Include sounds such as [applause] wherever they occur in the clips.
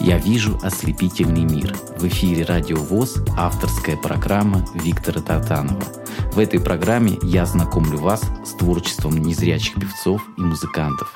«Я вижу ослепительный мир». В эфире «Радио ВОЗ» авторская программа Виктора Татанова. В этой программе я знакомлю вас с творчеством незрячих певцов и музыкантов.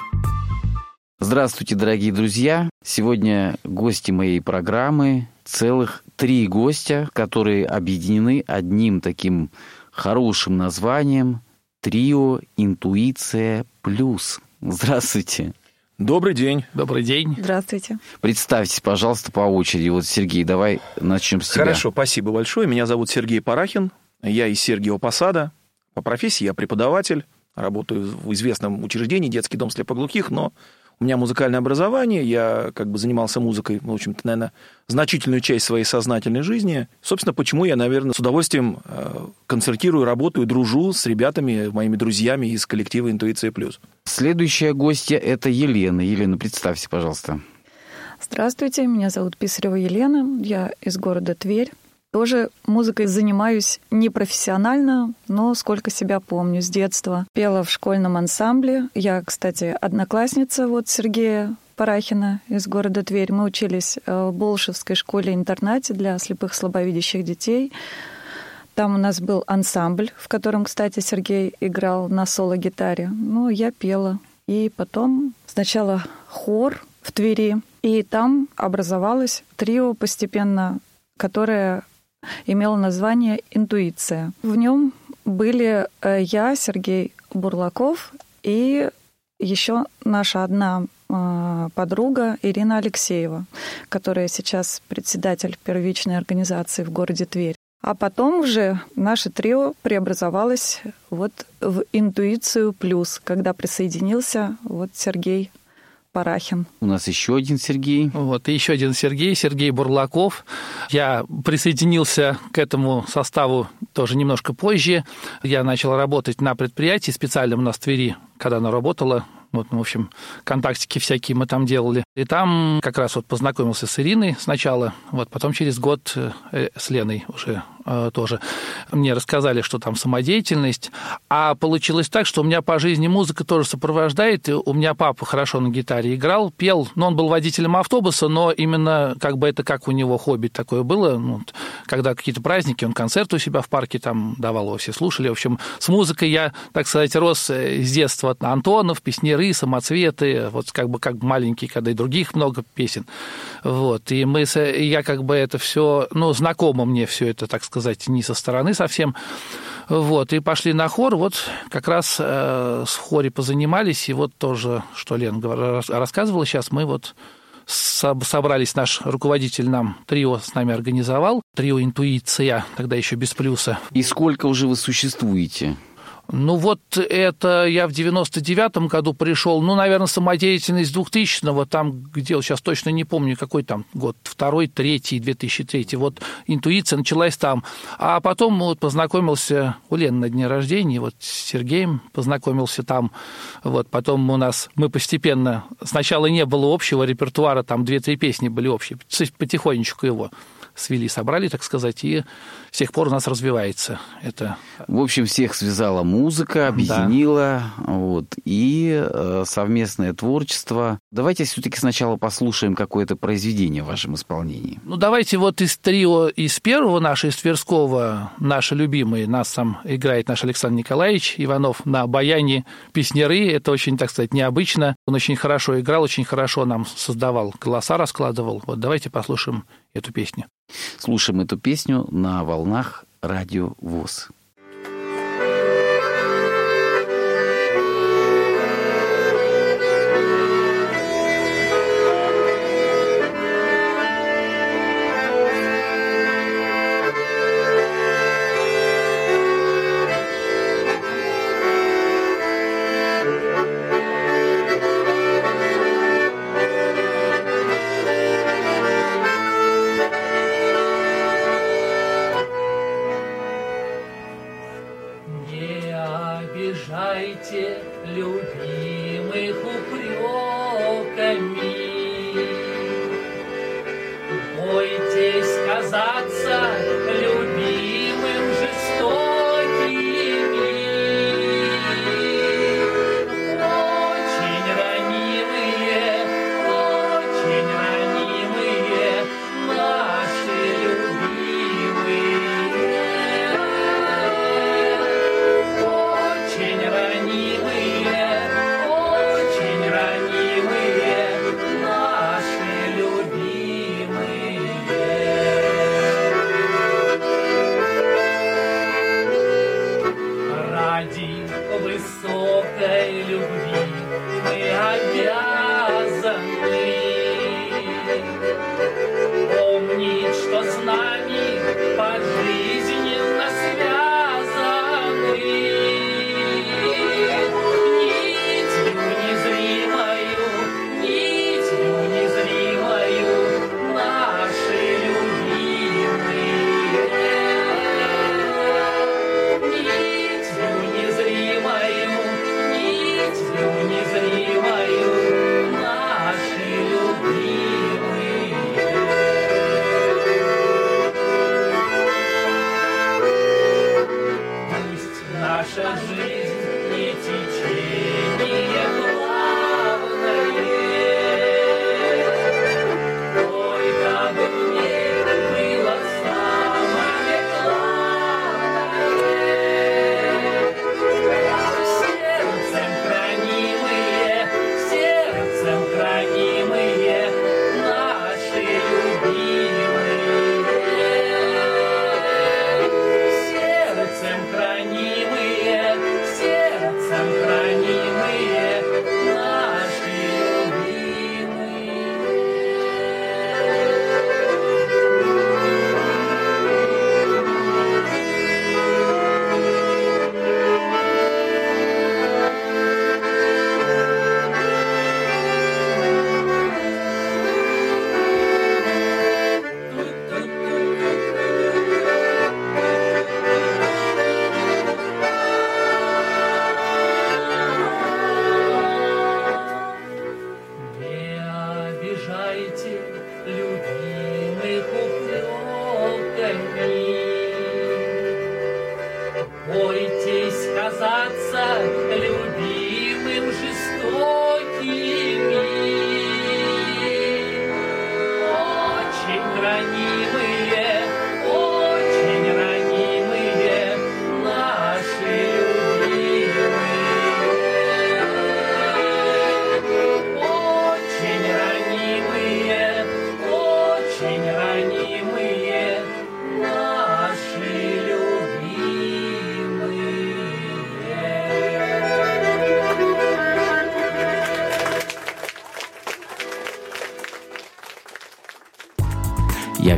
Здравствуйте, дорогие друзья! Сегодня гости моей программы целых три гостя, которые объединены одним таким хорошим названием «Трио Интуиция Плюс». Здравствуйте! Добрый день. Добрый день. Здравствуйте. Представьтесь, пожалуйста, по очереди. Вот, Сергей, давай начнем с тебя. Хорошо, спасибо большое. Меня зовут Сергей Парахин. Я из Сергиева Посада. По профессии я преподаватель. Работаю в известном учреждении, детский дом слепоглухих, но у меня музыкальное образование, я как бы занимался музыкой, в общем-то, наверное, значительную часть своей сознательной жизни. Собственно, почему я, наверное, с удовольствием э, концертирую, работаю, дружу с ребятами, моими друзьями из коллектива «Интуиция плюс». Следующая гостья – это Елена. Елена, представьте, пожалуйста. Здравствуйте, меня зовут Писарева Елена, я из города Тверь. Тоже музыкой занимаюсь непрофессионально, но сколько себя помню с детства. Пела в школьном ансамбле. Я, кстати, одноклассница вот Сергея Парахина из города Тверь. Мы учились э, в Болшевской школе-интернате для слепых слабовидящих детей. Там у нас был ансамбль, в котором, кстати, Сергей играл на соло-гитаре. Ну, я пела. И потом сначала хор в Твери, и там образовалось трио постепенно, которое имело название «Интуиция». В нем были э, я, Сергей Бурлаков и еще наша одна э, подруга Ирина Алексеева, которая сейчас председатель первичной организации в городе Тверь. А потом уже наше трио преобразовалось вот в «Интуицию плюс», когда присоединился вот Сергей Парахин. У нас еще один Сергей. Вот, и еще один Сергей, Сергей Бурлаков. Я присоединился к этому составу тоже немножко позже. Я начал работать на предприятии специальном у нас в Твери, когда оно работало вот, ну, в общем, контактики всякие мы там делали. И там как раз вот познакомился с Ириной сначала, вот, потом через год э, с Леной уже э, тоже. Мне рассказали, что там самодеятельность. А получилось так, что у меня по жизни музыка тоже сопровождает. И у меня папа хорошо на гитаре играл, пел. Но он был водителем автобуса, но именно как бы это как у него хобби такое было. Ну, когда какие-то праздники, он концерты у себя в парке там давал, все слушали. В общем, с музыкой я, так сказать, рос э, с детства. Антонов, Песнер «Миры», «Самоцветы», вот как бы как маленькие, когда и других много песен. Вот, и мы, и я как бы это все, ну, знакомо мне все это, так сказать, не со стороны совсем. Вот, и пошли на хор, вот как раз э, с хоре позанимались, и вот тоже, что Лен рассказывала сейчас, мы вот собрались, наш руководитель нам трио с нами организовал, трио «Интуиция», тогда еще без плюса. И сколько уже вы существуете? Ну вот это я в 99-м году пришел, ну, наверное, самодеятельность 2000-го, там, где, сейчас точно не помню, какой там год, второй, третий, 2003, вот интуиция началась там. А потом вот познакомился у Лены на дне рождения, вот с Сергеем познакомился там, вот потом у нас, мы постепенно, сначала не было общего репертуара, там две-три песни были общие, потихонечку его свели, собрали, так сказать, и с тех пор у нас развивается это. В общем, всех связала музыка, объединила, да. вот, и э, совместное творчество. Давайте все-таки сначала послушаем какое-то произведение в вашем исполнении. Ну, давайте вот из трио, из первого нашего, из Тверского, наши любимые, нас там играет наш Александр Николаевич Иванов на баяне песняры. Это очень, так сказать, необычно. Он очень хорошо играл, очень хорошо нам создавал голоса, раскладывал. Вот давайте послушаем эту песню. Слушаем эту песню на волнах радио ВОЗ. than you.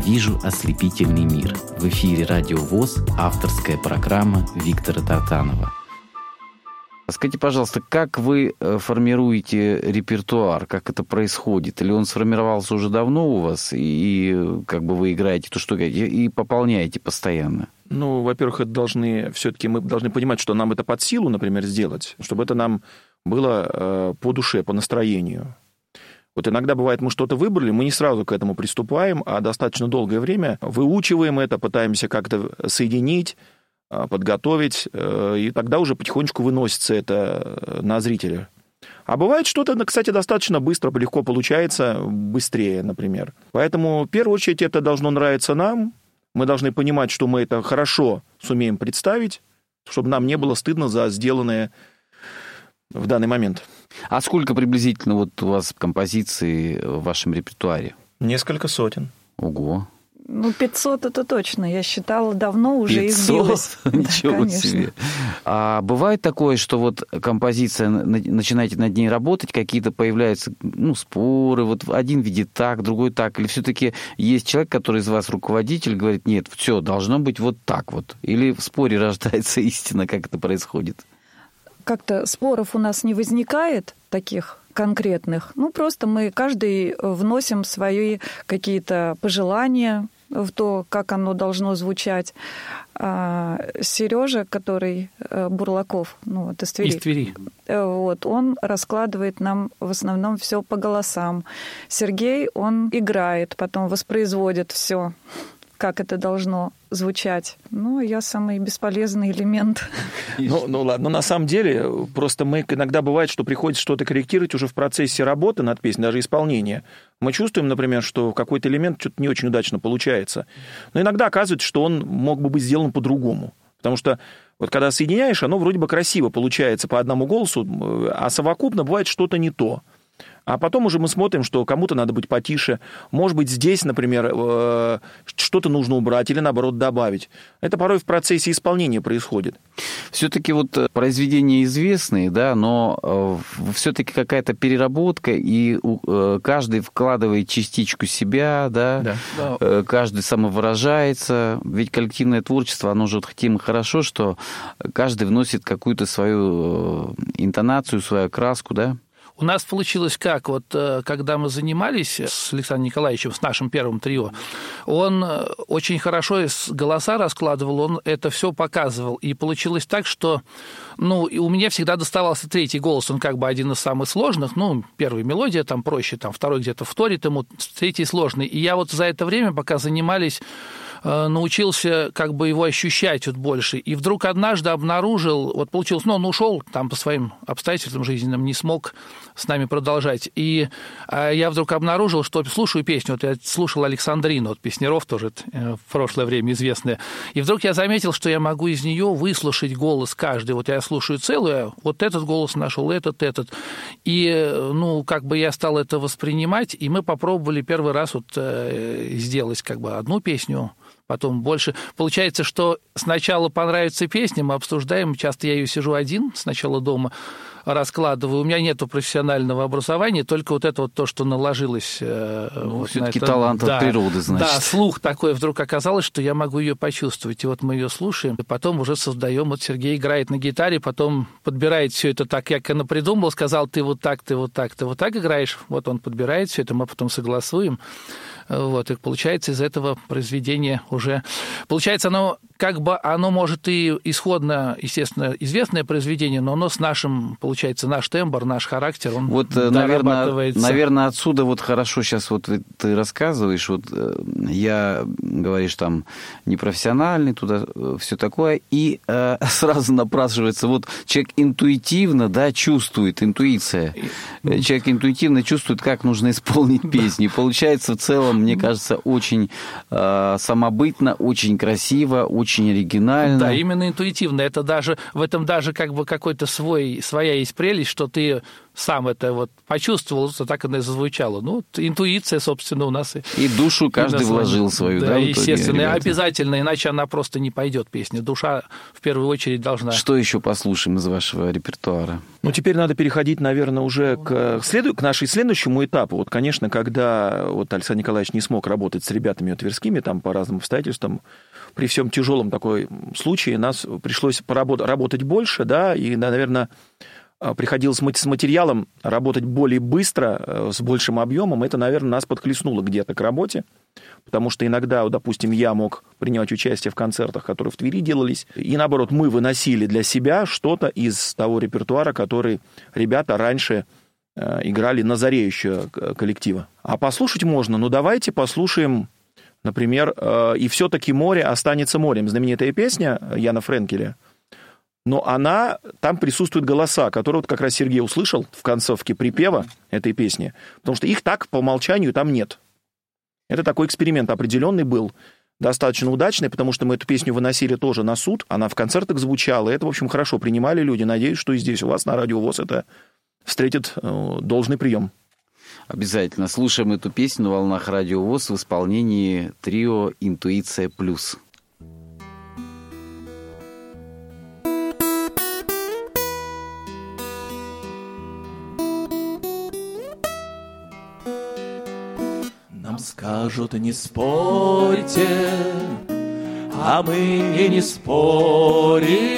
Вижу ослепительный мир». В эфире «Радио ВОЗ» авторская программа Виктора Тартанова. Скажите, пожалуйста, как вы э, формируете репертуар, как это происходит? Или он сформировался уже давно у вас, и как бы вы играете то, что и пополняете постоянно? Ну, во-первых, это должны все-таки мы должны понимать, что нам это под силу, например, сделать, чтобы это нам было э, по душе, по настроению. Вот иногда бывает, мы что-то выбрали, мы не сразу к этому приступаем, а достаточно долгое время выучиваем это, пытаемся как-то соединить, а, подготовить, э, и тогда уже потихонечку выносится это э, на зрителя. А бывает что-то, кстати, достаточно быстро, легко получается, быстрее, например. Поэтому, в первую очередь, это должно нравиться нам. Мы должны понимать, что мы это хорошо сумеем представить, чтобы нам не было стыдно за сделанное в данный момент. А сколько приблизительно вот у вас композиций в вашем репертуаре? Несколько сотен. Ого. Ну, 500 это точно. Я считала давно уже 500? избилась. [laughs] Ничего да, себе. А бывает такое, что вот композиция, начинаете над ней работать, какие-то появляются ну, споры, вот один видит так, другой так, или все-таки есть человек, который из вас руководитель, говорит, нет, все, должно быть вот так вот. Или в споре рождается [laughs] истина, как это происходит? Как-то споров у нас не возникает таких конкретных. Ну, просто мы каждый вносим свои какие-то пожелания в то, как оно должно звучать. А Сережа, который э, Бурлаков, ну вот из Твери, из Твери. Э, вот, он раскладывает нам в основном все по голосам. Сергей, он играет, потом воспроизводит все как это должно звучать. Ну, я самый бесполезный элемент. [laughs] Ну, ну ладно, но на самом деле, просто мы иногда бывает, что приходится что-то корректировать уже в процессе работы над песней, даже исполнения. Мы чувствуем, например, что какой-то элемент что-то не очень удачно получается. Но иногда оказывается, что он мог бы быть сделан по-другому. Потому что вот когда соединяешь, оно вроде бы красиво получается по одному голосу, а совокупно бывает что-то не то. А потом уже мы смотрим, что кому-то надо быть потише. Может быть, здесь, например, э, что-то нужно убрать или, наоборот, добавить. Это порой в процессе исполнения происходит. Все-таки вот э, произведения известные, да, но э, все-таки какая-то переработка, и каждый вкладывает частичку себя, да, да. каждый самовыражается. Ведь коллективное творчество, оно же вот тем хорошо, что каждый вносит какую-то свою интонацию, свою краску, да? У нас получилось как? Вот э, когда мы занимались с Александром Николаевичем, с нашим первым трио, он э, очень хорошо голоса раскладывал, он это все показывал. И получилось так, что ну, у меня всегда доставался третий голос, он как бы один из самых сложных. Ну, первая мелодия там проще, там второй где-то вторит ему, третий сложный. И я вот за это время, пока занимались Э, научился как бы его ощущать вот больше. И вдруг однажды обнаружил, вот получилось, ну, он ушел там по своим обстоятельствам жизненным, не смог с нами продолжать. И а, я вдруг обнаружил, что слушаю песню, вот я слушал Александрину, вот Песнеров тоже э, в прошлое время известная, и вдруг я заметил, что я могу из нее выслушать голос каждый. Вот я слушаю целую, вот этот голос нашел, этот, этот. И, э, ну, как бы я стал это воспринимать, и мы попробовали первый раз вот сделать как бы одну песню, потом больше. Получается, что сначала понравится песня, мы обсуждаем, часто я ее сижу один сначала дома, раскладываю. У меня нет профессионального образования, только вот это вот то, что наложилось. Э, ну, вот все-таки это. талант да, от природы, значит. Да, слух такой. Вдруг оказалось, что я могу ее почувствовать. И вот мы ее слушаем, и потом уже создаем. Вот Сергей играет на гитаре, потом подбирает все это так, как она придумал, сказал, ты вот так, ты вот так, ты вот так играешь. Вот он подбирает все это, мы потом согласуем. Вот, и получается из этого произведения уже... Получается, оно как бы оно может и исходно, естественно, известное произведение, но оно с нашим, получается, наш тембр, наш характер, он Вот, э, наверное, наверное, отсюда вот хорошо сейчас вот ты рассказываешь, вот э, я, говоришь, там, непрофессиональный, туда э, все такое, и э, [laughs] сразу напрашивается, вот человек интуитивно, да, чувствует, интуиция. Человек интуитивно чувствует, как нужно исполнить [laughs] песню. И получается в целом, мне кажется, очень э, самобытно, очень красиво, очень оригинально. Да, именно интуитивно. Это даже, в этом даже как бы какой-то свой, своя есть прелесть, что ты сам это вот почувствовал, что так оно и зазвучало. Ну, вот интуиция, собственно, у нас и... И душу каждый вложил свою, да, Да, итоге, естественно, ребята? обязательно, иначе она просто не пойдет, песня. Душа в первую очередь должна... Что еще послушаем из вашего репертуара? Ну, теперь надо переходить, наверное, уже к, следу... к нашей следующему этапу. Вот, конечно, когда вот Александр Николаевич не смог работать с ребятами тверскими, там по разным обстоятельствам, при всем тяжелом такой случае нас пришлось поработать, работать больше, да, и, наверное, приходилось с материалом работать более быстро, э, с большим объемом. Это, наверное, нас подхлестнуло где-то к работе, потому что иногда, допустим, я мог принимать участие в концертах, которые в Твери делались, и наоборот, мы выносили для себя что-то из того репертуара, который ребята раньше э, играли на заре еще коллектива. А послушать можно, ну давайте послушаем, например, э, «И все-таки море останется морем», знаменитая песня Яна Френкеля – но она, там присутствуют голоса, которые вот как раз Сергей услышал в концовке припева этой песни, потому что их так по умолчанию там нет. Это такой эксперимент определенный был, достаточно удачный, потому что мы эту песню выносили тоже на суд, она в концертах звучала, и это, в общем, хорошо принимали люди. Надеюсь, что и здесь у вас на Радио ВОЗ это встретит э, должный прием. Обязательно слушаем эту песню на волнах Радио ВОЗ в исполнении трио «Интуиция плюс». Скажут, не спорьте, а мы и не спорим.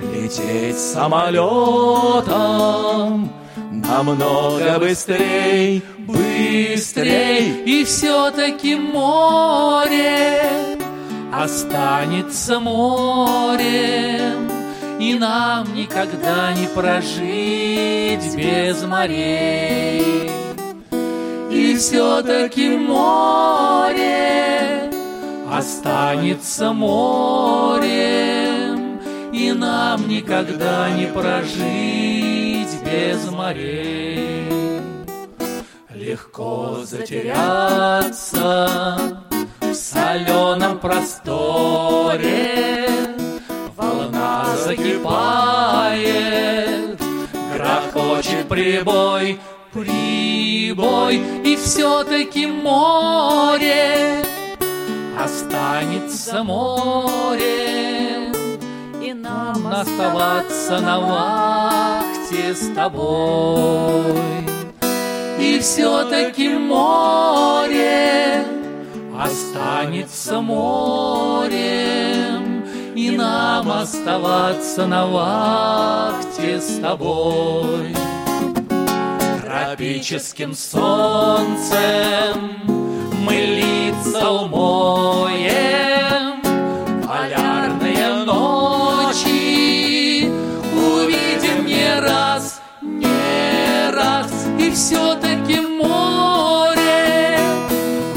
Лететь самолетом намного быстрей, быстрей. И все-таки море останется морем, И нам никогда не прожить без морей. Все-таки море останется морем, И нам никогда не прожить без морей. Легко затеряться в соленом просторе, Волна закипает, грохочет прибой, прибой, И все-таки море останется морем, И нам оставаться на вахте с тобой. И все-таки море останется морем, И нам оставаться на вахте с тобой. Тропическим солнцем мы лица умоем, Полярные ночи увидим не раз, не раз, И все-таки море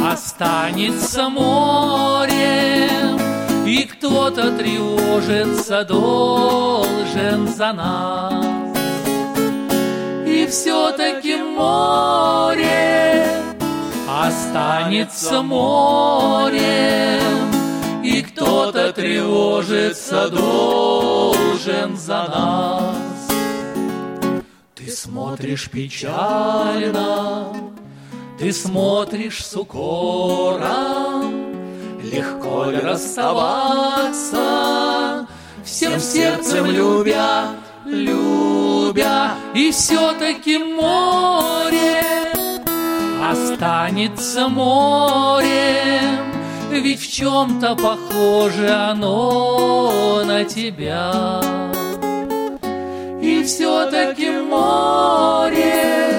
останется морем, И кто-то тревожиться должен за нас. Все-таки море останется морем, И кто-то тревожиться должен за нас. Ты смотришь печально, ты смотришь с укором, Легко ли расставаться, всем сердцем любя, любя, и все-таки море останется морем, ведь в чем-то похоже оно на тебя. И все-таки море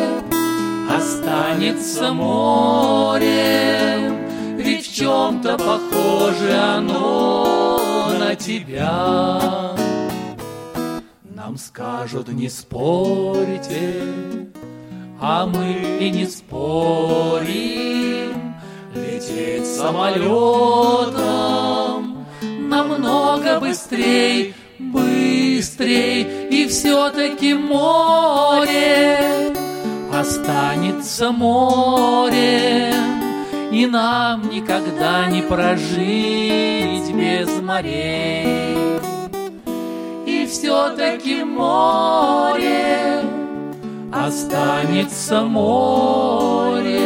останется морем, ведь в чем-то похоже оно на тебя. Нам скажут, не спорьте, а мы и не спорим. Лететь самолетом намного быстрей, быстрей, и все-таки море останется морем, и нам никогда не прожить без морей. Все-таки море останется море,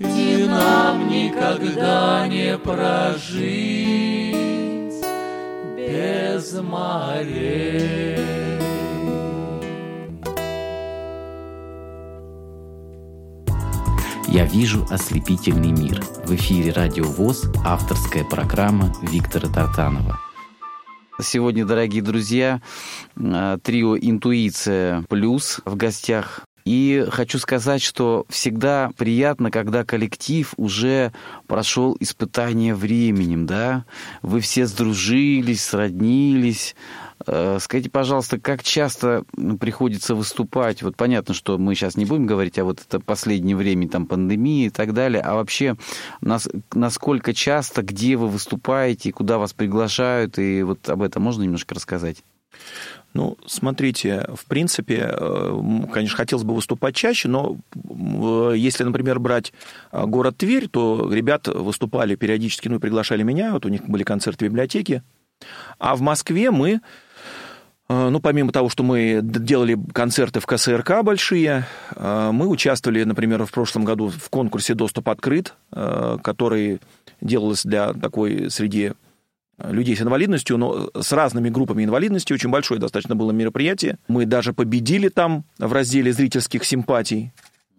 и нам никогда не прожить без морей. «Я вижу ослепительный мир». В эфире «Радио ВОЗ» авторская программа Виктора Тартанова. Сегодня, дорогие друзья, э, трио «Интуиция плюс» в гостях. И хочу сказать, что всегда приятно, когда коллектив уже прошел испытание временем, да? Вы все сдружились, сроднились, скажите, пожалуйста, как часто ну, приходится выступать? Вот понятно, что мы сейчас не будем говорить, а вот это последнее время, там, пандемии и так далее, а вообще нас, насколько часто, где вы выступаете, куда вас приглашают, и вот об этом можно немножко рассказать? Ну, смотрите, в принципе, э, конечно, хотелось бы выступать чаще, но если, например, брать э, город Тверь, то ребят выступали периодически, ну, приглашали меня, вот у них были концерты в библиотеке. А в Москве мы а, ну, помимо того, что мы делали концерты в КСРК большие, а, мы участвовали, например, в прошлом году в конкурсе «Доступ открыт», а, который делался для такой среди людей с инвалидностью, но с разными группами инвалидности. Очень большое достаточно было мероприятие. Мы даже победили там в разделе зрительских симпатий.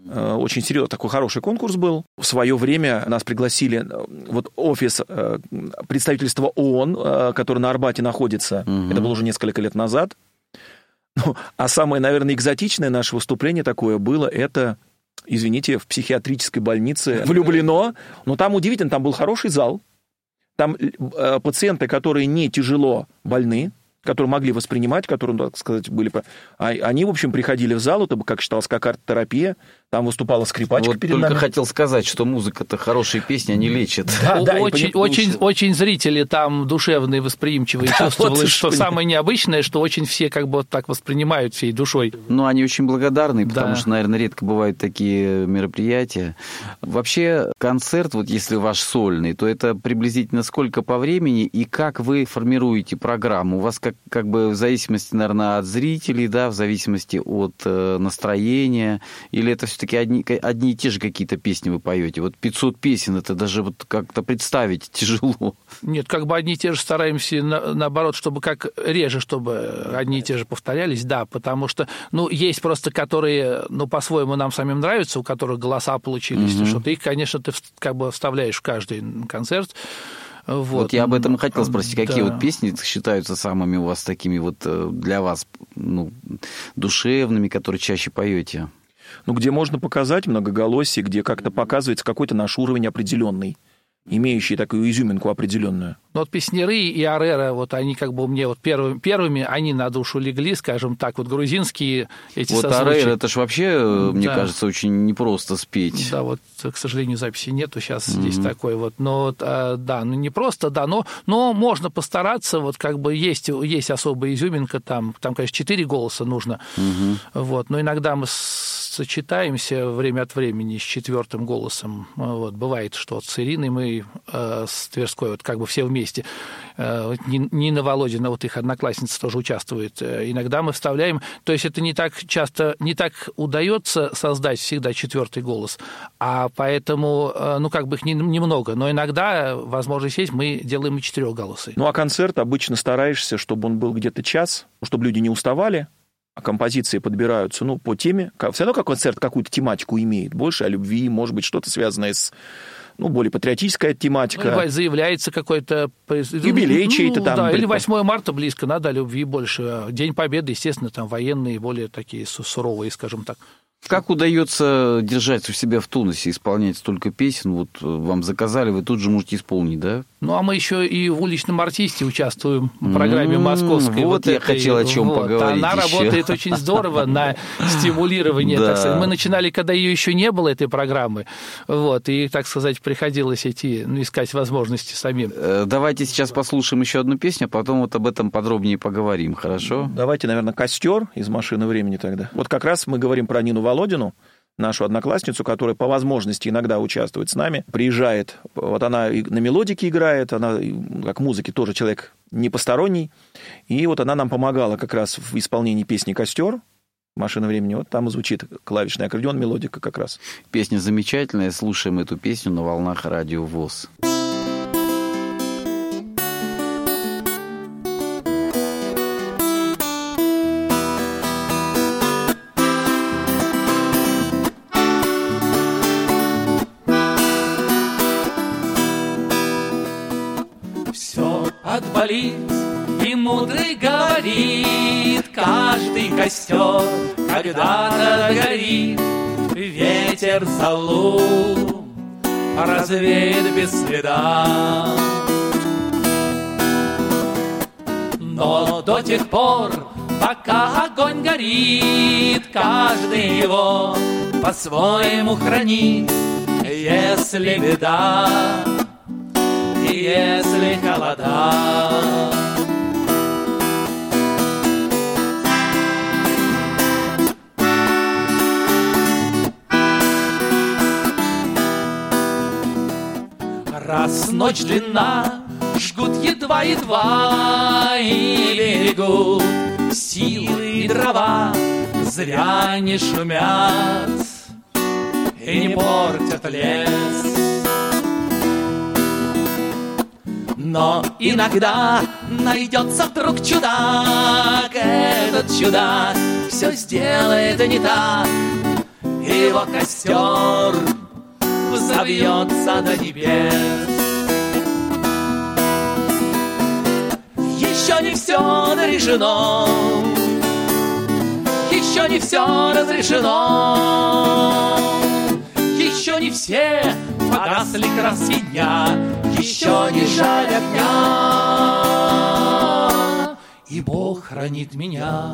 Э, очень серьезный, такой хороший конкурс был. В свое время нас пригласили э, вот офис э, представительства ООН, который на Арбате находится. Угу. Это было уже несколько лет назад. Ну, а самое, наверное, экзотичное наше выступление такое было, это, извините, в психиатрической больнице влюблено. Но там удивительно, там был хороший зал. Там пациенты, которые не тяжело больны, которые могли воспринимать, которые, так сказать, были... А, они, в общем, приходили в зал, это, как считалось, как арт-терапия, там выступала скрипачка вот перед только нами. хотел сказать, что музыка-то хорошие песни, они лечат. Да, да, очень, очень, очень зрители там душевные, восприимчивые, [laughs] да, чувствовали, вот что, самое необычное, что очень все как бы вот так воспринимают всей душой. Ну, они очень благодарны, потому да. что, наверное, редко бывают такие мероприятия. Вообще, концерт, вот если ваш сольный, то это приблизительно сколько по времени и как вы формируете программу? У вас как, как бы в зависимости, наверное, от зрителей, да, в зависимости от э, настроения, или это все-таки одни, одни и те же какие-то песни вы поете. Вот 500 песен, это даже вот как-то представить [laughs] тяжело. Нет, как бы одни и те же стараемся, на, наоборот, чтобы как реже, чтобы одни и те же повторялись, да, потому что, ну, есть просто, которые, ну, по-своему нам самим нравятся, у которых голоса получились, угу. что-то, их, конечно, ты как бы вставляешь в каждый концерт, вот. вот я об этом и хотел спросить, какие да. вот песни считаются самыми у вас такими вот э, для вас ну, душевными, которые чаще поете? Ну, где можно показать многоголосие, где как-то показывается какой-то наш уровень определенный имеющий такую изюминку определенную. Ну, вот Песнеры и Арера, вот они как бы мне вот первыми, первыми они на душу легли, скажем так, вот грузинские эти Вот Арера, это же вообще, да. мне кажется, очень непросто спеть. Да, вот, к сожалению, записи нету сейчас mm-hmm. здесь такой вот, но, а, да, ну, не просто, да, но, но можно постараться, вот как бы есть, есть особая изюминка, там, там, конечно, четыре голоса нужно, mm-hmm. вот, но иногда мы сочетаемся время от времени с четвертым голосом. Вот, бывает, что с Ириной мы э, с Тверской, вот как бы все вместе. Э, Нина Володина, вот их одноклассница тоже участвует. Э, иногда мы вставляем, то есть это не так часто, не так удается создать всегда четвертый голос, а поэтому, э, ну, как бы их немного, но иногда возможность есть, мы делаем и четырехголосый. Ну, а концерт обычно стараешься, чтобы он был где-то час, чтобы люди не уставали, композиции подбираются, ну, по теме. Все равно как концерт какую-то тематику имеет. Больше о любви, может быть, что-то связанное с ну, более патриотическая тематика. Ну, заявляется какой-то... Юбилей ну, чей-то там. Да, или 8 марта близко, надо любви больше. День Победы, естественно, там военные, более такие суровые, скажем так. Как удается держать у себя в тонусе, исполнять столько песен? Вот э, вам заказали, вы тут же можете исполнить, да? Ну, а мы еще и в уличном артисте участвуем в программе московской. Вот, вот я этой, хотел о чем вот. поговорить. Она еще. работает очень здорово на стимулирование. Да. Так сказать. Мы начинали, когда ее еще не было, этой программы. Вот, и, так сказать, приходилось идти, ну, искать возможности самим. Э, давайте сейчас послушаем еще одну песню, а потом вот об этом подробнее поговорим, хорошо? Давайте, наверное, костер из машины времени тогда. Вот как раз мы говорим про Нину Володину, нашу одноклассницу, которая по возможности иногда участвует с нами, приезжает, вот она на мелодике играет, она как музыки тоже человек не посторонний. И вот она нам помогала как раз в исполнении песни «Костер», «Машина времени». Вот там звучит клавишный аккордеон, мелодика как раз. Песня замечательная. Слушаем эту песню на волнах радио ВОЗ. Отболит, и мудрый говорит, Каждый костер когда-то горит, Ветер залу развеет без следа. Но до тех пор, пока огонь горит, Каждый его по-своему хранит, Если беда, если холода. Раз ночь длинна, жгут едва-едва и берегут силы и дрова, зря не шумят и не портят лес. Но иногда найдется вдруг чудак, этот чудак все сделает не так, его костер взовьется до небес. Еще не все решено, еще не все разрешено, еще не все погасли краски дня, еще не жаль огня, и Бог хранит меня.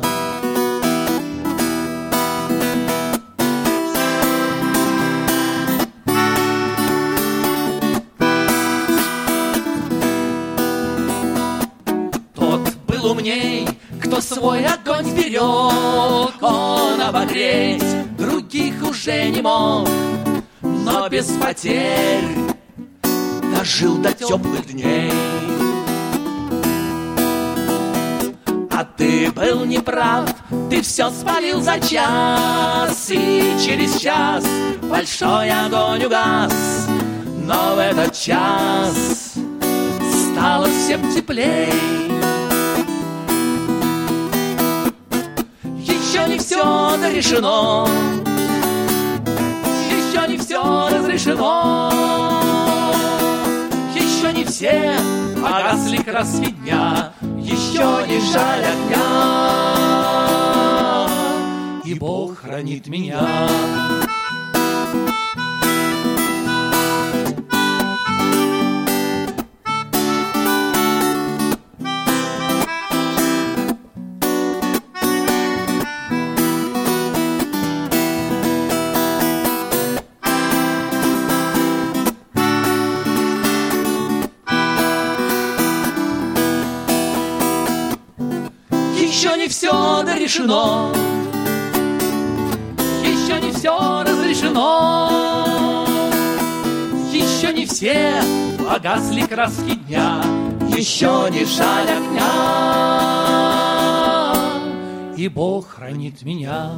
Был умней, кто свой огонь берег, он обогреть других уже не мог, но без потерь дожил до теплых дней. А ты был неправ, ты все спалил за час, и через час большой огонь угас. Но в этот час стало всем теплей. Еще не все решено, разрешено. Еще не все погасли краски дня, еще не жаль огня. И Бог хранит меня. Решено, еще не все разрешено, еще не все погасли краски дня, еще не жаль огня, и Бог хранит меня.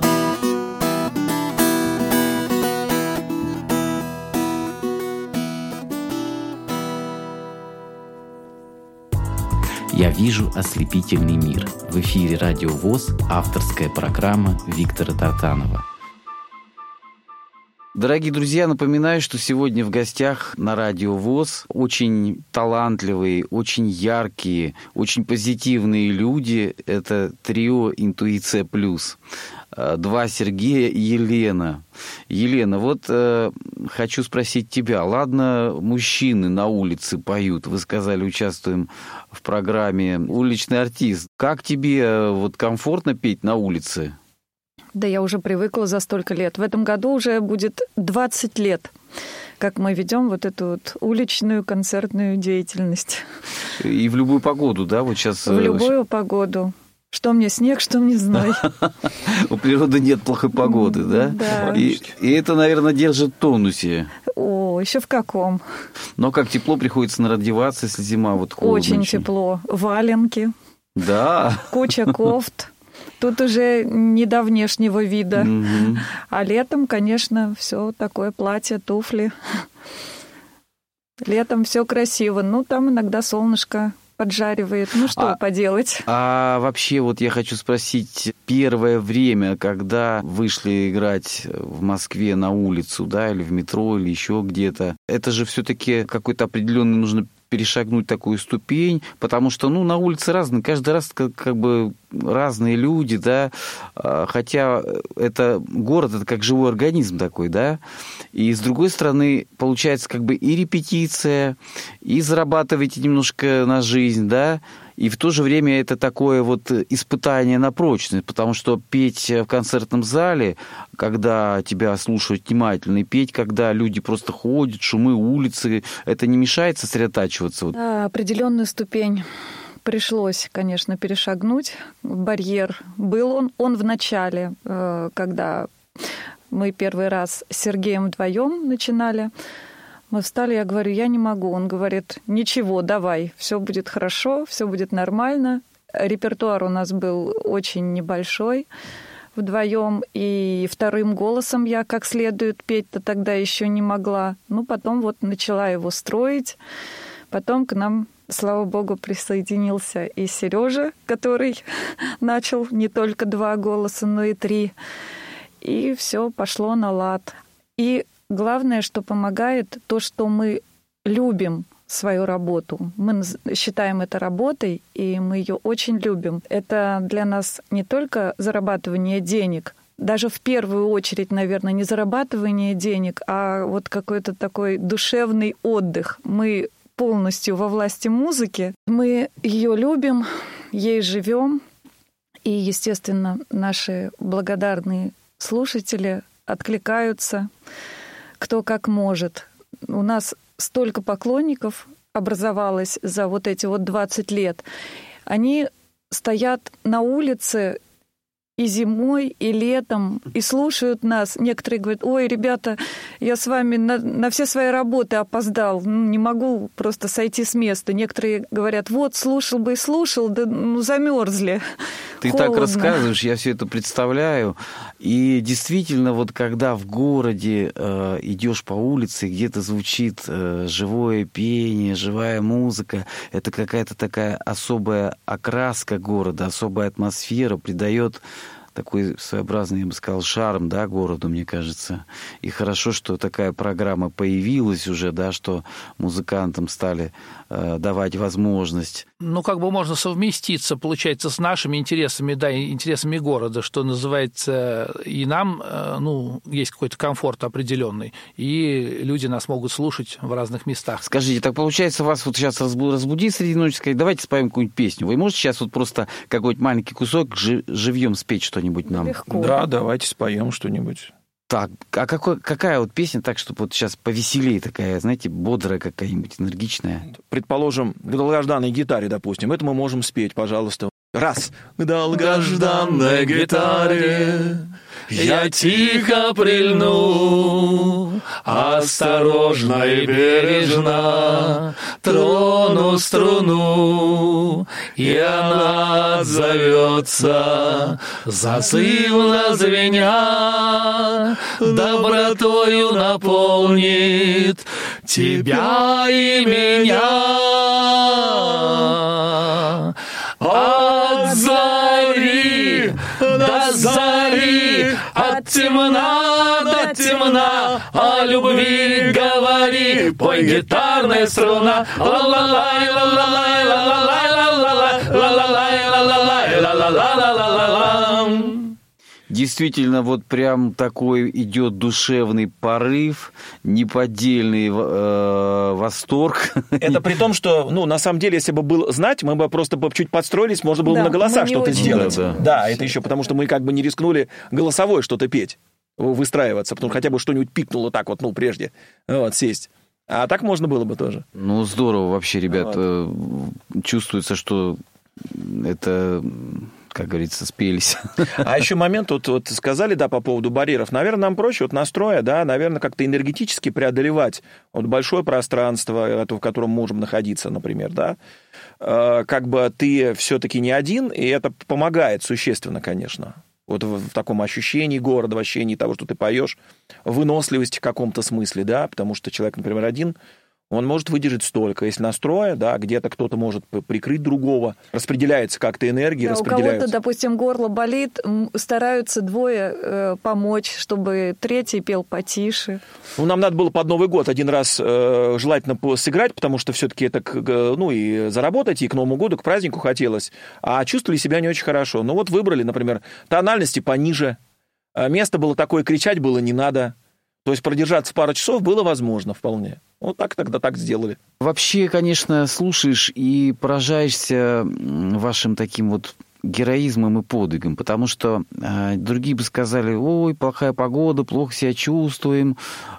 Я вижу ослепительный мир. В эфире Радио ВОЗ авторская программа Виктора Тартанова. Дорогие друзья, напоминаю, что сегодня в гостях на Радио ВОЗ очень талантливые, очень яркие, очень позитивные люди. Это трио «Интуиция плюс». Два Сергея и Елена. Елена, вот э, хочу спросить тебя. Ладно, мужчины на улице поют. Вы сказали, участвуем в программе «Уличный артист». Как тебе э, вот комфортно петь на улице? Да я уже привыкла за столько лет. В этом году уже будет 20 лет, как мы ведем вот эту вот уличную концертную деятельность. И в любую погоду, да? Вот сейчас... В любую погоду. Что мне снег, что мне знай. [laughs] У природы нет плохой погоды, да? Да. И, и это, наверное, держит в тонусе. О, еще в каком. Но как тепло приходится надеваться, если зима вот холодно. Очень тепло. Валенки. Да. Куча [laughs] кофт. Тут уже не до внешнего вида. А летом, конечно, все такое платье, туфли. Летом все красиво. Ну, там иногда солнышко поджаривает. Ну, что А- поделать. [laughs] А вообще вот я хочу спросить, первое время, когда вышли играть в Москве на улицу, да, или в метро, или еще где-то, это же все-таки какой-то определенный нужно перешагнуть такую ступень, потому что, ну, на улице разные, каждый раз как, как бы разные люди, да, А, хотя это город, это как живой организм такой, да, и с другой стороны, получается как бы и репетиция, и зарабатываете немножко на жизнь, да, и в то же время это такое вот испытание на прочность, потому что петь в концертном зале, когда тебя слушают внимательно, и петь, когда люди просто ходят, шумы улицы, это не мешает сосредотачиваться. Да, определенную ступень пришлось, конечно, перешагнуть. Барьер был он, он в начале, э, когда мы первый раз с Сергеем вдвоем начинали. Мы встали, я говорю, я не могу. Он говорит, ничего, давай, все будет хорошо, все будет нормально. Репертуар у нас был очень небольшой вдвоем, и вторым голосом я как следует петь-то тогда еще не могла. Ну, потом вот начала его строить. Потом к нам, слава богу, присоединился и Сережа, который [laughs] начал не только два голоса, но и три. И все пошло на лад. И главное, что помогает, то, что мы любим свою работу. Мы считаем это работой, и мы ее очень любим. Это для нас не только зарабатывание денег, даже в первую очередь, наверное, не зарабатывание денег, а вот какой-то такой душевный отдых. Мы полностью во власти музыки. Мы ее любим, ей живем. И, естественно, наши благодарные слушатели откликаются, кто как может. У нас столько поклонников образовалось за вот эти вот 20 лет. Они стоят на улице и зимой, и летом, и слушают нас. Некоторые говорят, ой, ребята, я с вами на, на все свои работы опоздал, ну, не могу просто сойти с места. Некоторые говорят, вот, слушал бы и слушал, да ну, замерзли. Ты так рассказываешь, я все это представляю. И действительно, вот когда в городе э, идешь по улице, где-то звучит э, живое пение, живая музыка, это какая-то такая особая окраска города, особая атмосфера, придает такой своеобразный, я бы сказал, шарм, да, городу, мне кажется. И хорошо, что такая программа появилась уже, да, что музыкантам стали давать возможность. Ну, как бы можно совместиться, получается, с нашими интересами, да, интересами города, что называется, и нам, э, ну, есть какой-то комфорт определенный, и люди нас могут слушать в разных местах. Скажите, так получается, вас вот сейчас разбу- разбудить среди ночи, сказать, давайте споем какую-нибудь песню. Вы можете сейчас вот просто какой-нибудь маленький кусок жи- живьем спеть что-нибудь нам? Легко. Да, давайте споем что-нибудь. Так, а какой, какая вот песня так, чтобы вот сейчас повеселее такая, знаете, бодрая какая-нибудь, энергичная? Предположим, к долгожданной гитаре, допустим. Это мы можем спеть, пожалуйста. Раз. К долгожданной гитаре я тихо прильну, осторожно и бережно трону струну, и она отзовется, зазывно звеня, добротою наполнит тебя и меня. От темна до темна, о любви говори, пой гитарная струна. Ла-ла-лай, ла-ла-лай, ла-ла-лай, ла-ла-лай, ла-ла-лай, ла-ла-лай, ла-ла-ла-ла-ла-ла. Действительно, вот прям такой идет душевный порыв, неподдельный э, восторг. Это [laughs] при том, что, ну, на самом деле, если бы был знать, мы бы просто бы чуть подстроились, можно было бы Да, на голосах что-то очень. сделать. Да, да. Да, это еще потому, что мы как бы не рискнули голосовой что-то петь, выстраиваться, потому что хотя бы что-нибудь пикнуло так вот, ну, прежде, вот, сесть. А так можно было бы тоже. Ну, здорово вообще, ребят. Э, Чувствуется, что это как говорится, спелись. А еще момент, вот, вот сказали, да, по поводу барьеров. Наверное, нам проще вот настроя, да, наверное, как-то энергетически преодолевать вот большое пространство, в котором можем находиться, например, да. Э, как бы ты все-таки не один, и это помогает существенно, конечно вот в, в таком ощущении города, в ощущении того, что ты поешь, выносливости в каком-то смысле, да, потому что человек, например, один, он может выдержать столько. Если настроя, да, где-то кто-то может прикрыть другого, распределяется как-то энергия, да, распределяется. У кого-то, допустим, горло болит, стараются двое э, помочь, чтобы третий пел потише. Ну, нам надо было под Новый год один раз э, желательно сыграть, потому что все-таки это, ну, и заработать, и к Новому году, к празднику хотелось. А чувствовали себя не очень хорошо. Ну, вот выбрали, например, тональности пониже. А место было такое, кричать было не надо. То есть продержаться пару часов было возможно вполне. Вот так тогда так сделали. Вообще, конечно, слушаешь и поражаешься вашим таким вот героизмом и подвигом, потому что э, другие бы сказали, ой, плохая погода, плохо себя чувствуем,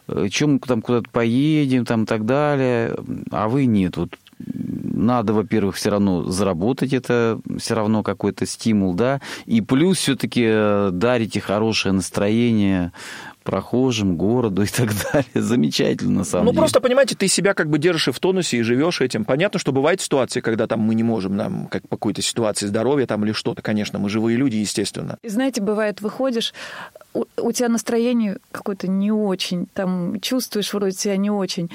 э, чем мы там куда-то поедем, там и так далее, а вы нет, вот надо, во-первых, все равно заработать, это все равно какой-то стимул, да, и плюс все-таки э, дарите хорошее настроение прохожим, городу и так далее. Замечательно, на самом ну, деле. Ну, просто, понимаете, ты себя как бы держишь и в тонусе, и живешь этим. Понятно, что бывают ситуации, когда там мы не можем, нам, как по какой-то ситуации здоровья там или что-то, конечно, мы живые люди, естественно. И знаете, бывает, выходишь, у, у тебя настроение какое-то не очень, там чувствуешь вроде себя не очень,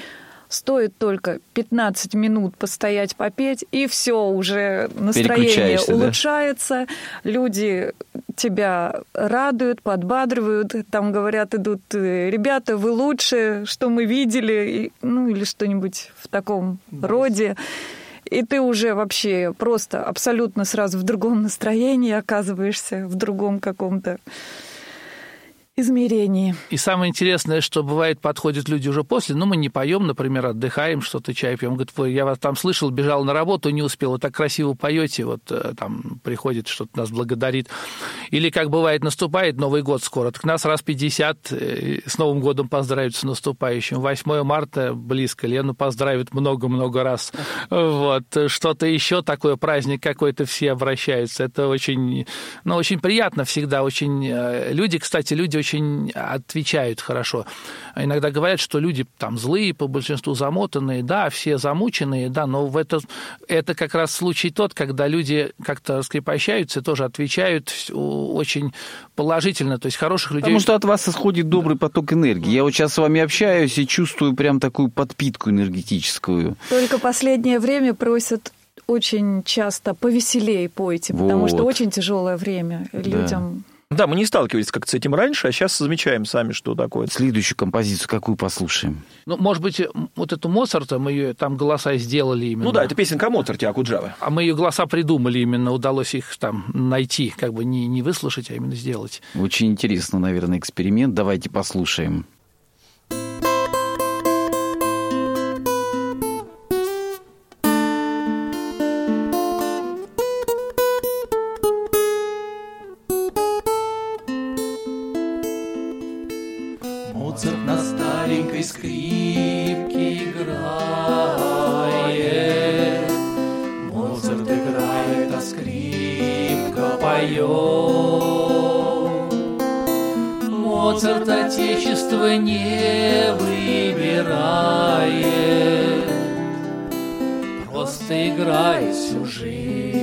Стоит только 15 минут постоять, попеть, и все, уже настроение улучшается, да? люди тебя радуют, подбадривают, там говорят, идут, э, ребята, вы лучше, что мы видели, ну или что-нибудь в таком да. роде. И ты уже вообще просто абсолютно сразу в другом настроении оказываешься, в другом каком-то измерении. И самое интересное, что бывает, подходят люди уже после, ну, мы не поем, например, отдыхаем, что-то чай пьем. Говорит, я вас там слышал, бежал на работу, не успел, вы так красиво поете, вот э, там приходит, что-то нас благодарит. Или, как бывает, наступает Новый год скоро, так нас раз 50 э, с Новым годом поздравят с наступающим. 8 марта близко, Лену поздравят много-много раз. Вот, что-то еще такое, праздник какой-то, все обращаются. Это очень, ну, очень приятно всегда, очень... Э, люди, кстати, люди очень отвечают хорошо. Иногда говорят, что люди там злые, по большинству замотанные, да, все замученные, да, но в это, это как раз случай тот, когда люди как-то раскрепощаются и тоже отвечают очень положительно, то есть хороших людей... Потому что от вас исходит добрый поток энергии. Я вот сейчас с вами общаюсь и чувствую прям такую подпитку энергетическую. Только последнее время просят очень часто повеселее пойте, вот. потому что очень тяжелое время людям. Да, мы не сталкивались как-то с этим раньше, а сейчас замечаем сами, что такое. Следующую композицию какую послушаем? Ну, может быть, вот эту Моцарта, мы ее там голоса сделали именно. Ну да, это песенка о Моцарте, Акуджавы. А мы ее голоса придумали именно, удалось их там найти, как бы не, не выслушать, а именно сделать. Очень интересно, наверное, эксперимент. Давайте послушаем. маленькой скрипки играет. Моцарт играет, а скрипка поет. Моцарт отечество не выбирает, просто играет всю жизнь.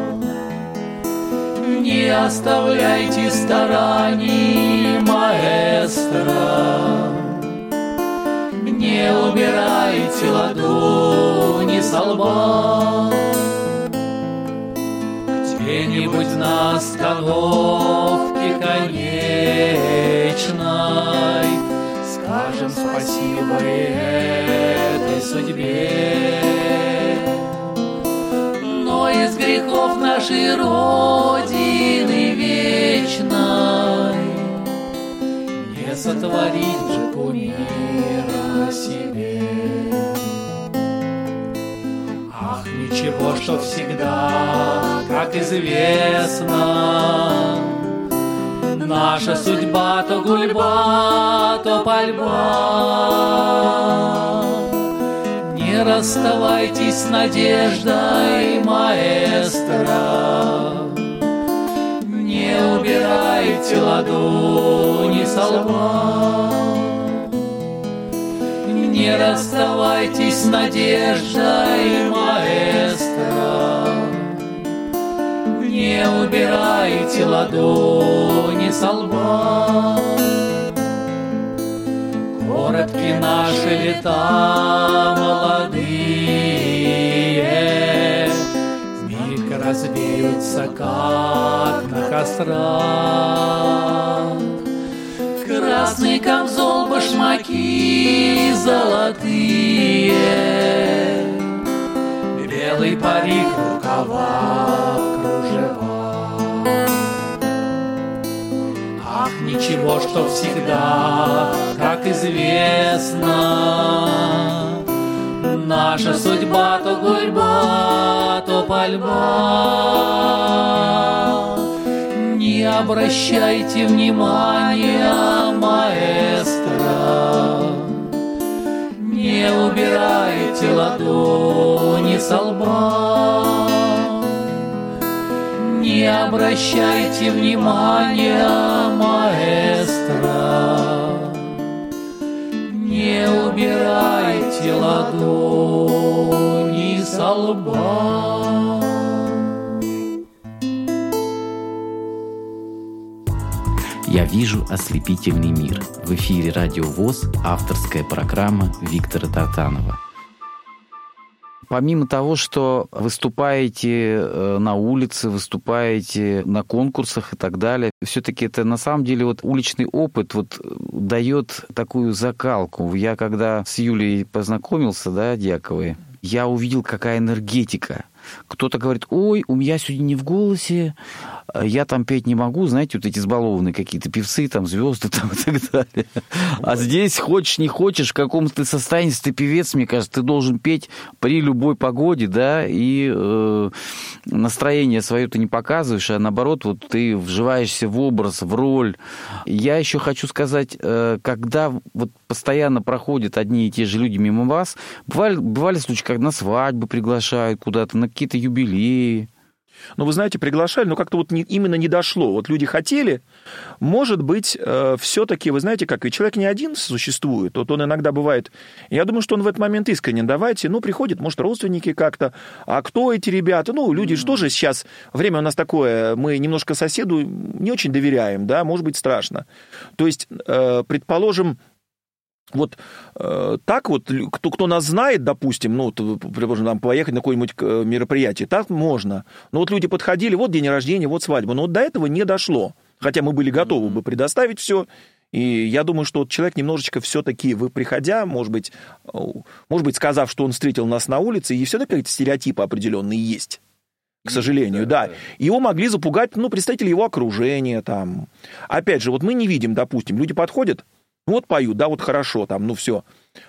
Оставляйте стараний маэстро, Не убирайте ладони со лба. Где-нибудь на остановке конечной Скажем спасибо этой судьбе грехов нашей Родины вечной. Не сотворить же кумира себе. Ах, ничего, что всегда, как известно Наша судьба то гульба, то пальба Не расставайтесь с надеждой, маэстро. Не убирайте ладони со лба. Не расставайтесь с надеждой, маэстро. Не убирайте ладони со лба Коротки наши лета молодые, Миг развеются, как на кострах. Красный камзол, башмаки золотые, Белый парик, рукава, ничего, что всегда, как известно, Наша судьба то гульба, то пальба. Не обращайте внимания, маэстро, Не убирайте ладони со лба. Не обращайте внимания, маэстро, Не убирайте ладони со лба. «Я вижу ослепительный мир». В эфире «Радио ВОЗ» авторская программа Виктора Татанова. Помимо того, что выступаете э, на улице, выступаете на конкурсах и так далее, все-таки это на самом деле вот уличный опыт вот дает такую закалку. Я когда с Юлей познакомился, да, Дьяковой, я увидел, какая энергетика. Кто-то говорит, ой, у меня сегодня не в голосе, я там петь не могу, знаете, вот эти избалованные какие-то певцы, там, звезды там и так далее. А здесь, хочешь, не хочешь, в каком ты состоянии, если ты певец, мне кажется, ты должен петь при любой погоде, да, и э, настроение свое ты не показываешь, а наоборот, вот ты вживаешься в образ, в роль. Я еще хочу сказать, э, когда вот постоянно проходят одни и те же люди мимо вас, бывали, бывали случаи, когда на свадьбы приглашают куда-то, на какие-то юбилеи. Ну, вы знаете, приглашали, но как-то вот не, именно не дошло. Вот люди хотели, может быть, э, все-таки, вы знаете, как и человек не один существует, вот он иногда бывает, я думаю, что он в этот момент искренен, давайте, ну, приходят, может, родственники как-то, а кто эти ребята? Ну, люди же тоже сейчас, время у нас такое, мы немножко соседу не очень доверяем, да, может быть, страшно. То есть, э, предположим, вот э, так вот, кто, кто нас знает, допустим, ну, предположим, нам поехать на какое-нибудь э, мероприятие, так можно. Но вот люди подходили, вот день рождения, вот свадьба. Но вот до этого не дошло. Хотя мы были готовы бы предоставить все. И я думаю, что вот человек немножечко все-таки, вы приходя, может быть, э, может быть, сказав, что он встретил нас на улице, и все-таки какие-то стереотипы определенные есть к сожалению, да, да. Его могли запугать, ну, представители его окружения там. Опять же, вот мы не видим, допустим, люди подходят, вот поют, да, вот хорошо, там, ну все.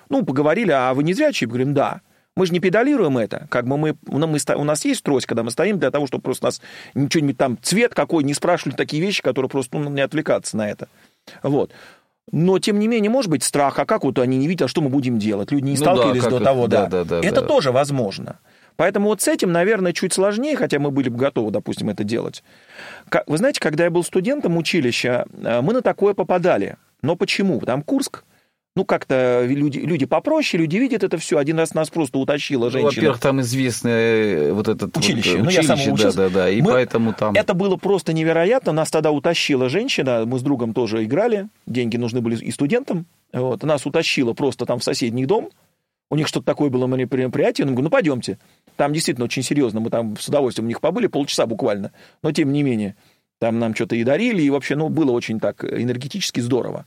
Ну, поговорили, а вы не зрячие? Говорим, да. Мы же не педалируем это. Как бы мы, ну, мы, у нас есть трость, когда мы стоим для того, чтобы просто нас ничего-нибудь там, цвет какой, не спрашивали такие вещи, которые просто, ну, не отвлекаться на это. Вот. Но, тем не менее, может быть страх, а как вот они не видят, а что мы будем делать? Люди не ну сталкивались да, до того, да. да, да, да это да. тоже возможно. Поэтому вот с этим, наверное, чуть сложнее, хотя мы были бы готовы, допустим, это делать. Вы знаете, когда я был студентом училища, э, мы на такое попадали. Но почему? Там Курск, ну, как-то люди, люди попроще, люди видят это все. Один раз нас просто утащила ну, женщина. Ну, во-первых, там известное э, вот этот училище. Вот, ну, училище, я сам учился. Да, да, да. И Мы... поэтому там... Это было просто невероятно. Нас тогда утащила женщина. Мы с другом тоже играли. Деньги нужны были и студентам. Вот. Нас утащила просто там в соседний дом. У них что-то такое было мероприятие. Я говорю, ну, пойдемте. Там действительно очень серьезно. Мы там с удовольствием у них побыли, полчаса буквально. Но тем не менее. Там нам что-то и дарили, и вообще, ну, было очень так энергетически здорово.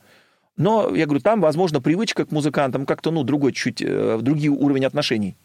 Но, я говорю, там, возможно, привычка к музыкантам как-то, ну, другой чуть, э, другой уровень отношений.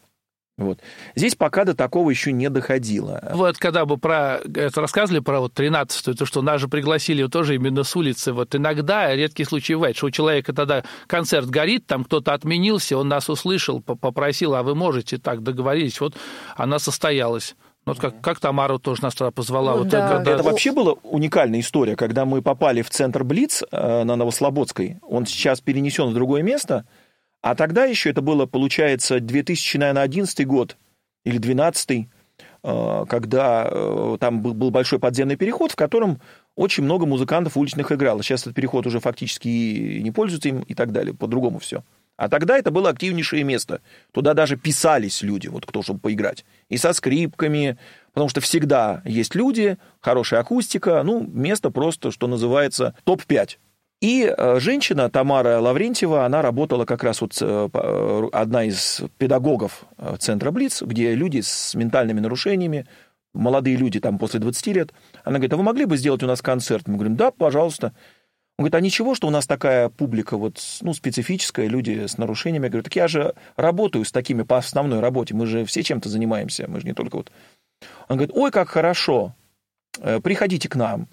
Вот. Здесь пока до такого еще не доходило. Вот когда бы про это рассказывали про вот 13 то что нас же пригласили тоже именно с улицы. Вот иногда, редкий случай бывает, что у человека тогда концерт горит, там кто-то отменился, он нас услышал, попросил, а вы можете так договорились, вот она состоялась. Вот как, как Тамару тоже нас тогда позвала. Ну, вот да. это, это вообще была уникальная история, когда мы попали в центр Блиц э, на Новослободской. Он сейчас перенесен в другое место, а тогда еще это было, получается, 2011 год или 2012, э, когда э, там был большой подземный переход, в котором очень много музыкантов уличных играло. Сейчас этот переход уже фактически не пользуется им и так далее, по-другому все. А тогда это было активнейшее место. Туда даже писались люди, вот кто, чтобы поиграть. И со скрипками, потому что всегда есть люди, хорошая акустика, ну, место просто, что называется, топ-5. И э, женщина Тамара Лаврентьева, она работала как раз вот э, э, одна из педагогов центра Блиц, где люди с ментальными нарушениями, молодые люди там после 20 лет, она говорит, а вы могли бы сделать у нас концерт? Мы говорим, да, пожалуйста. Он говорит, а ничего, что у нас такая публика вот, ну, специфическая, люди с нарушениями. Я говорю, так я же работаю с такими по основной работе, мы же все чем-то занимаемся, мы же не только вот... Он говорит, ой, как хорошо, э, приходите к нам.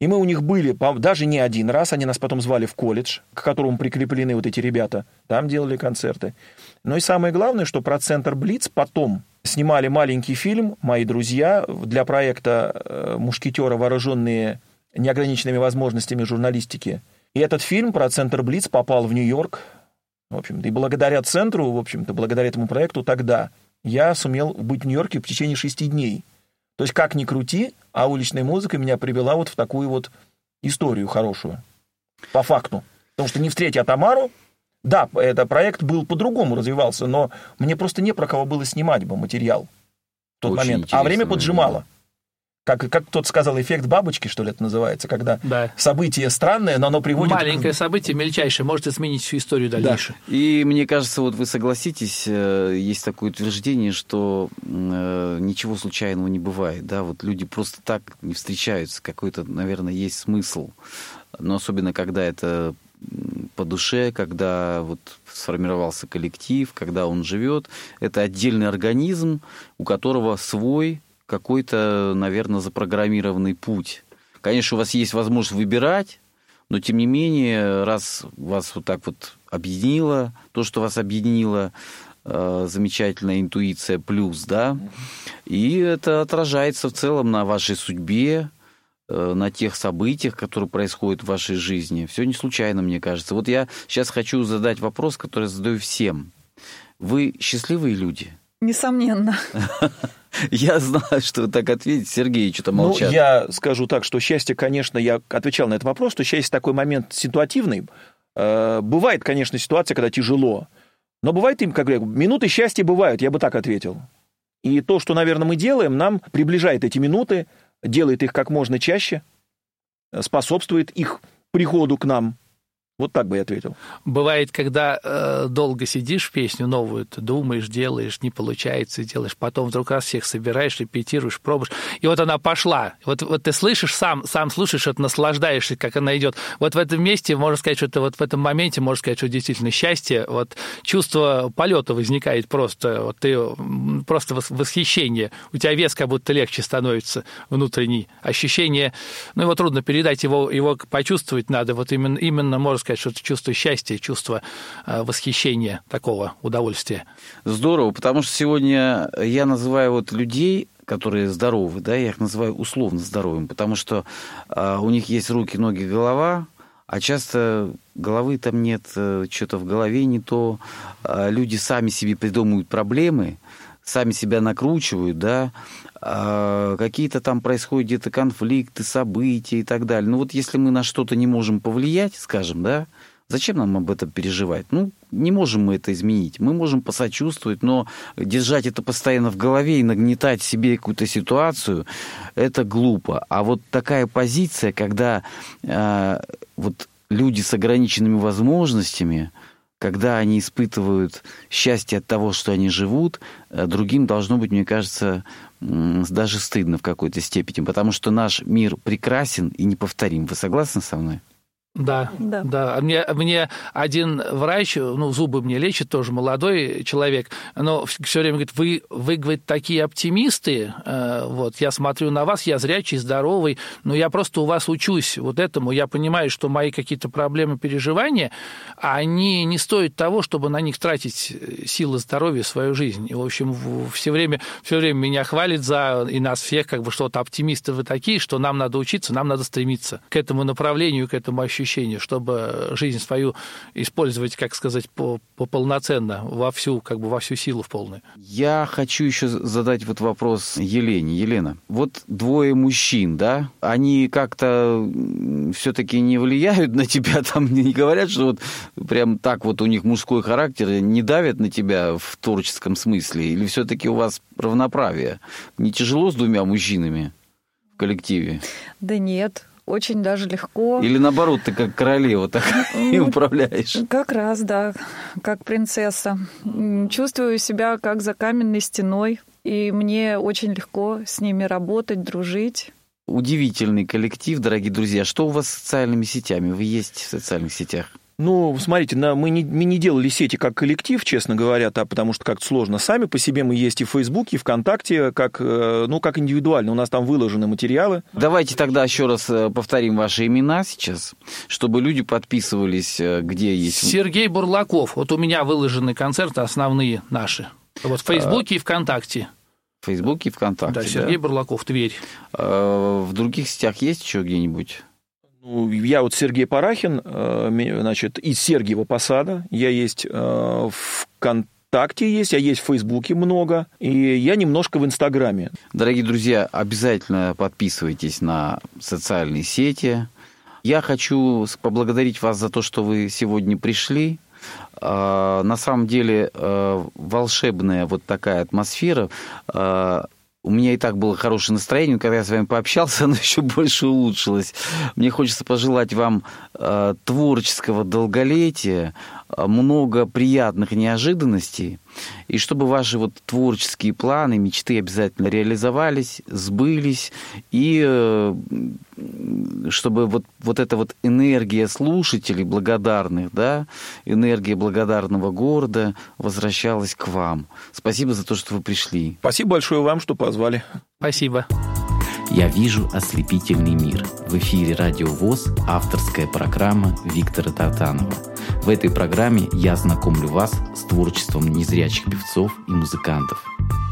И мы у них были даже не один раз, они нас потом звали в колледж, к которому прикреплены вот эти ребята, там делали концерты. Но и самое главное, что про центр Блиц потом снимали маленький фильм «Мои друзья» для проекта э, «Мушкетера. Вооруженные неограниченными возможностями журналистики. И этот фильм про Центр Блиц попал в Нью-Йорк. В общем-то, и благодаря Центру, в общем-то, благодаря этому проекту тогда я сумел быть в Нью-Йорке в течение шести дней. То есть, как ни крути, а уличная музыка меня привела вот в такую вот историю хорошую. По факту. Потому что не встретя Тамару, да, этот проект был по-другому развивался, но мне просто не про кого было снимать бы материал в тот Очень момент. А время поджимало как, как кто-то сказал, эффект бабочки, что ли, это называется, когда да. событие странное, но оно приводит... Маленькое событие, мельчайшее, может изменить всю историю дальше. Да. И мне кажется, вот вы согласитесь, э, есть такое утверждение, что э, ничего случайного не бывает, да, вот люди просто так не встречаются, какой-то, наверное, есть смысл, но особенно когда это по душе, когда вот сформировался коллектив, когда он живет, это отдельный организм, у которого свой какой-то, наверное, запрограммированный путь. Конечно, у вас есть возможность выбирать, но тем не менее, раз вас вот так вот объединило, то, что вас объединило, э, замечательная интуиция плюс, да, и это отражается в целом на вашей судьбе, э, на тех событиях, которые происходят в вашей жизни. Все не случайно, мне кажется. Вот я сейчас хочу задать вопрос, который задаю всем. Вы счастливые люди? Несомненно. [laughs] Я знаю, что вы так ответите. Сергей что-то молчат. Ну, я скажу так, что счастье, конечно, я отвечал на этот вопрос, что счастье такой момент ситуативный. Э, бывает, конечно, ситуация, когда тяжело. Но бывает им, как говорят, минуты счастья бывают, я бы так ответил. И то, что, наверное, мы делаем, нам приближает эти минуты, делает их как можно чаще, способствует их приходу к нам. Вот так бы я ответил. Бывает, когда э, долго сидишь песню новую, ты думаешь, делаешь, не получается, делаешь, потом вдруг раз всех собираешь, репетируешь, пробуешь, и вот она пошла. Вот, вот ты слышишь, сам, сам слушаешь, это наслаждаешься, как она идет. Вот в этом месте, можно сказать, что это вот в этом моменте, можно сказать, что действительно счастье, вот чувство полета возникает просто, вот ты просто восхищение, у тебя вес как будто легче становится внутренний, ощущение, ну его трудно передать, его, его почувствовать надо, вот именно, именно, можно сказать, что это чувство счастья, чувство э, восхищения, такого удовольствия. Здорово, потому что сегодня я называю вот людей, которые здоровы, да, я их называю условно здоровыми, потому что э, у них есть руки, ноги, голова, а часто головы там нет, э, что-то в голове не то, э, люди сами себе придумывают проблемы, сами себя накручивают, да, а какие-то там происходят где-то конфликты, события и так далее. Ну вот если мы на что-то не можем повлиять, скажем, да, зачем нам об этом переживать? Ну, не можем мы это изменить. Мы можем посочувствовать, но держать это постоянно в голове и нагнетать себе какую-то ситуацию, это глупо. А вот такая позиция, когда э, вот люди с ограниченными возможностями, когда они испытывают счастье от того, что они живут, э, другим должно быть, мне кажется, даже стыдно в какой-то степени, потому что наш мир прекрасен и неповторим. Вы согласны со мной? Да, да, да. Мне, мне один врач, ну, зубы мне лечит, тоже молодой человек, но все время говорит, вы, вы говорит, такие оптимисты, э, вот, я смотрю на вас, я зрячий, здоровый, но я просто у вас учусь вот этому, я понимаю, что мои какие-то проблемы, переживания, они не стоят того, чтобы на них тратить силы здоровья, свою жизнь. И, в общем, все время, все время меня хвалит за, и нас всех, как бы, что-то оптимисты вы такие, что нам надо учиться, нам надо стремиться к этому направлению, к этому ощущению ощущение, чтобы жизнь свою использовать, как сказать, по, по полноценно, во всю, как бы во всю силу в полную. Я хочу еще задать вот вопрос Елене. Елена, вот двое мужчин, да, они как-то все-таки не влияют [laughs] на тебя, там не говорят, что вот прям так вот у них мужской характер, не давят на тебя в творческом смысле, или все-таки у вас равноправие? Не тяжело с двумя мужчинами в коллективе? Да нет, очень даже легко. Или наоборот, ты как королева так [laughs] и ну, управляешь? Как раз, да, как принцесса. Чувствую себя как за каменной стеной, и мне очень легко с ними работать, дружить. Удивительный коллектив, дорогие друзья. Что у вас с социальными сетями? Вы есть в социальных сетях? Ну, смотрите, на, мы, не, мы не делали сети как коллектив, честно говоря, да, потому что как-то сложно. Сами по себе мы есть и в Фейсбуке, и ВКонтакте, как, э, ну, как индивидуально. У нас там выложены материалы. Давайте тогда еще раз э, повторим ваши имена сейчас, чтобы люди подписывались, э, где есть. Сергей Бурлаков. Вот у меня выложены концерты основные наши. Вот в Фейсбуке а... и ВКонтакте. В Фейсбуке и ВКонтакте. Да, Сергей да? Бурлаков, Тверь. А, в других сетях есть еще где-нибудь? Ну, я вот Сергей Парахин, э, значит, из Сергиева Посада. Я есть э, в ВКонтакте есть, я есть в Фейсбуке много, и я немножко в Инстаграме. Дорогие друзья, обязательно подписывайтесь на социальные сети. Я хочу поблагодарить вас за то, что вы сегодня пришли. Э, на самом деле волшебная вот такая атмосфера у меня и так было хорошее настроение, когда я с вами пообщался, оно еще больше улучшилось. Мне хочется пожелать вам э, творческого долголетия, много приятных неожиданностей, и чтобы ваши вот творческие планы, мечты обязательно реализовались, сбылись, и э, чтобы вот, вот эта вот энергия слушателей благодарных, да, энергия благодарного города возвращалась к вам. Спасибо за то, что вы пришли. Спасибо большое вам, что позвали. Спасибо. «Я вижу ослепительный мир». В эфире «Радио ВОЗ» авторская программа Виктора Тартанова. В этой программе я знакомлю вас с творчеством незрячих певцов и музыкантов –